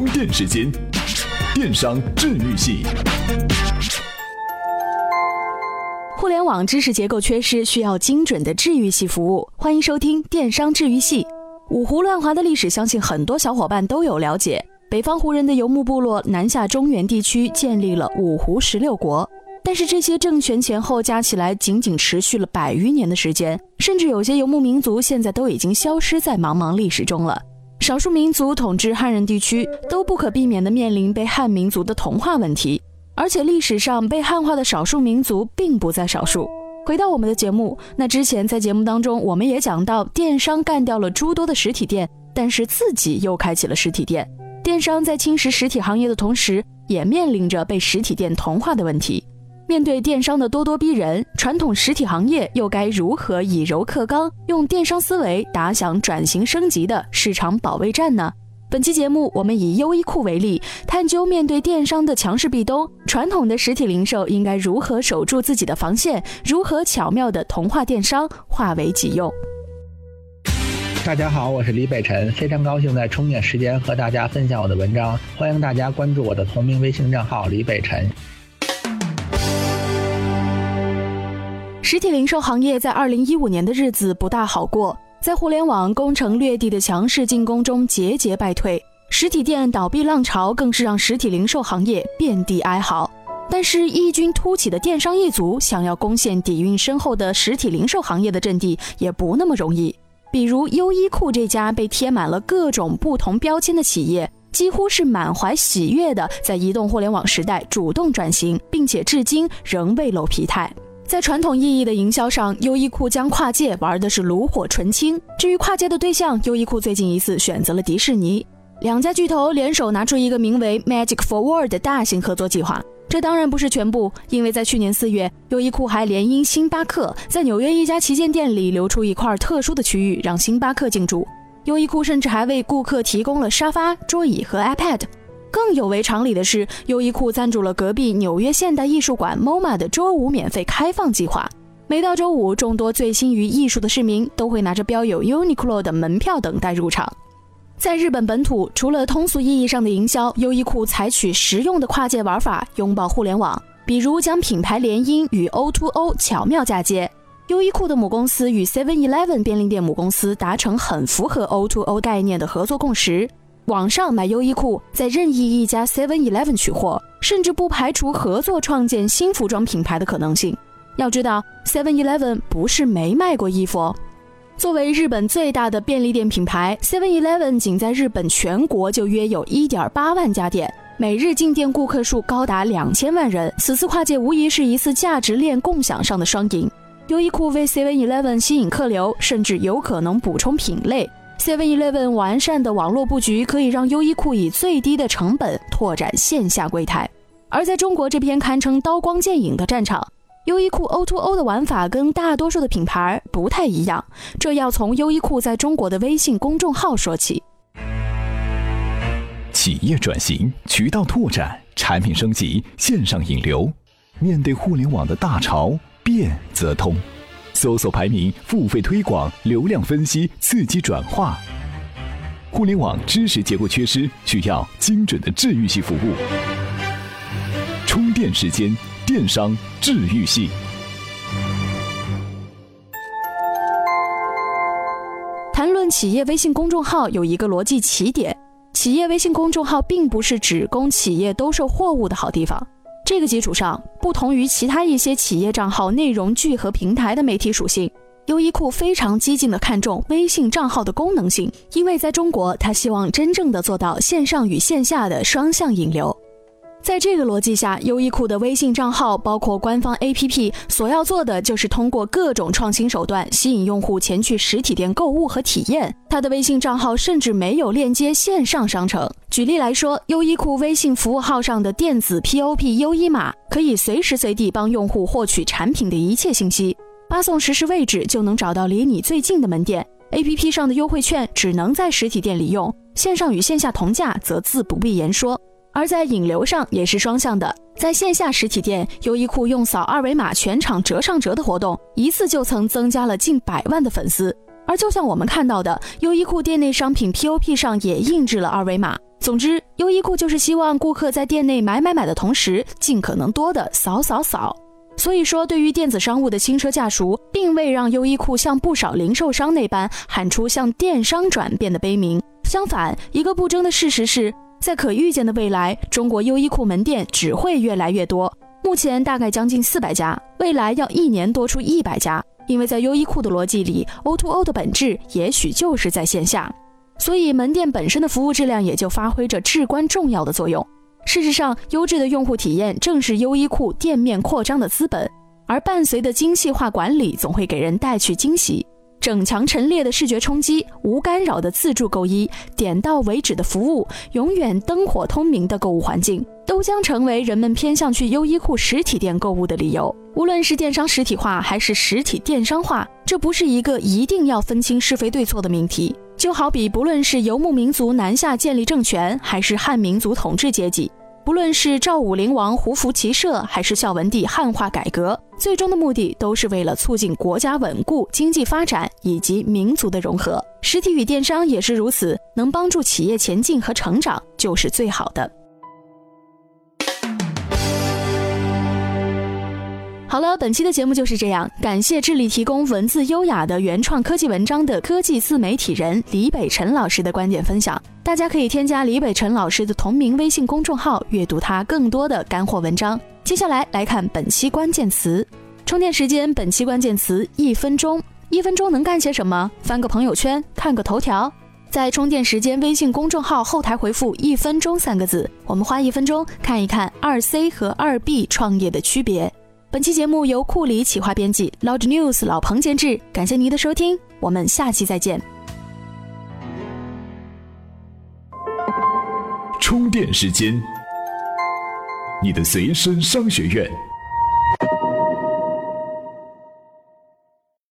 充电时间，电商治愈系。互联网知识结构缺失，需要精准的治愈系服务。欢迎收听电商治愈系。五胡乱华的历史，相信很多小伙伴都有了解。北方胡人的游牧部落南下中原地区，建立了五胡十六国。但是这些政权前后加起来，仅仅持续了百余年的时间，甚至有些游牧民族现在都已经消失在茫茫历史中了。少数民族统治汉人地区，都不可避免地面临被汉民族的同化问题。而且历史上被汉化的少数民族并不在少数。回到我们的节目，那之前在节目当中，我们也讲到，电商干掉了诸多的实体店，但是自己又开启了实体店。电商在侵蚀实体行业的同时，也面临着被实体店同化的问题。面对电商的咄咄逼人，传统实体行业又该如何以柔克刚，用电商思维打响转型升级的市场保卫战呢？本期节目，我们以优衣库为例，探究面对电商的强势壁咚，传统的实体零售应该如何守住自己的防线，如何巧妙的同化电商，化为己用。大家好，我是李北辰，非常高兴在充电时间和大家分享我的文章，欢迎大家关注我的同名微信账号李北辰。实体零售行业在二零一五年的日子不大好过。在互联网攻城略地的强势进攻中节节败退，实体店倒闭浪潮更是让实体零售行业遍地哀嚎。但是异军突起的电商一族想要攻陷底蕴深厚的实体零售行业的阵地也不那么容易。比如优衣库这家被贴满了各种不同标签的企业，几乎是满怀喜悦的在移动互联网时代主动转型，并且至今仍未露疲态。在传统意义的营销上，优衣库将跨界玩的是炉火纯青。至于跨界的对象，优衣库最近一次选择了迪士尼，两家巨头联手拿出一个名为 Magic Forward 的大型合作计划。这当然不是全部，因为在去年四月，优衣库还联姻星巴克，在纽约一家旗舰店里留出一块特殊的区域，让星巴克进驻。优衣库甚至还为顾客提供了沙发、桌椅和 iPad。更有违常理的是，优衣库赞助了隔壁纽约现代艺术馆 MoMA 的周五免费开放计划。每到周五，众多醉心于艺术的市民都会拿着标有 Uniqlo 的门票等待入场。在日本本土，除了通俗意义上的营销，优衣库采取实用的跨界玩法，拥抱互联网。比如将品牌联姻与 O2O 巧妙嫁接。优衣库的母公司与 Seven Eleven 便利店母公司达成很符合 O2O 概念的合作共识。网上买优衣库，在任意一家 Seven Eleven 取货，甚至不排除合作创建新服装品牌的可能性。要知道，Seven Eleven 不是没卖过衣服哦。作为日本最大的便利店品牌，Seven Eleven 仅在日本全国就约有一点八万家店，每日进店顾客数高达两千万人。此次跨界无疑是一次价值链共享上的双赢。优衣库为 Seven Eleven 吸引客流，甚至有可能补充品类。Seven Eleven 完善的网络布局可以让优衣库以最低的成本拓展线下柜台，而在中国这片堪称刀光剑影的战场，优衣库 O2O 的玩法跟大多数的品牌不太一样，这要从优衣库在中国的微信公众号说起。企业转型、渠道拓展、产品升级、线上引流，面对互联网的大潮，变则通。搜索排名、付费推广、流量分析、刺激转化，互联网知识结构缺失，需要精准的治愈系服务。充电时间，电商治愈系。谈论企业微信公众号，有一个逻辑起点：企业微信公众号并不是只供企业兜售货物的好地方。这个基础上，不同于其他一些企业账号内容聚合平台的媒体属性，优衣库非常激进的看重微信账号的功能性，因为在中国，他希望真正的做到线上与线下的双向引流。在这个逻辑下，优衣库的微信账号包括官方 APP，所要做的就是通过各种创新手段吸引用户前去实体店购物和体验。它的微信账号甚至没有链接线上商城。举例来说，优衣库微信服务号上的电子 POP 优衣码，可以随时随地帮用户获取产品的一切信息，发送实时位置就能找到离你最近的门店。APP 上的优惠券只能在实体店里用，线上与线下同价则自不必言说。而在引流上也是双向的，在线下实体店，优衣库用扫二维码全场折上折的活动，一次就曾增加了近百万的粉丝。而就像我们看到的，优衣库店内商品 POP 上也印制了二维码。总之，优衣库就是希望顾客在店内买买买的同时，尽可能多的扫扫扫。所以说，对于电子商务的轻车驾熟，并未让优衣库像不少零售商那般喊出向电商转变的悲鸣。相反，一个不争的事实是，在可预见的未来，中国优衣库门店只会越来越多。目前大概将近四百家，未来要一年多出一百家。因为在优衣库的逻辑里，O2O 的本质也许就是在线下，所以门店本身的服务质量也就发挥着至关重要的作用。事实上，优质的用户体验正是优衣库店面扩张的资本，而伴随的精细化管理总会给人带去惊喜。整墙陈列的视觉冲击，无干扰的自助购衣，点到为止的服务，永远灯火通明的购物环境，都将成为人们偏向去优衣库实体店购物的理由。无论是电商实体化还是实体电商化，这不是一个一定要分清是非对错的命题。就好比，不论是游牧民族南下建立政权，还是汉民族统治阶级。不论是赵武灵王胡服骑射，还是孝文帝汉化改革，最终的目的都是为了促进国家稳固、经济发展以及民族的融合。实体与电商也是如此，能帮助企业前进和成长，就是最好的。好了，本期的节目就是这样。感谢致力提供文字优雅的原创科技文章的科技自媒体人李北辰老师的观点分享。大家可以添加李北辰老师的同名微信公众号，阅读他更多的干货文章。接下来来看本期关键词：充电时间。本期关键词：一分钟。一分钟能干些什么？翻个朋友圈，看个头条。在充电时间微信公众号后台回复“一分钟”三个字，我们花一分钟看一看二 C 和二 B 创业的区别。本期节目由库里企划编辑，Loud News 老彭监制。感谢您的收听，我们下期再见。充电时间，你的随身商学院。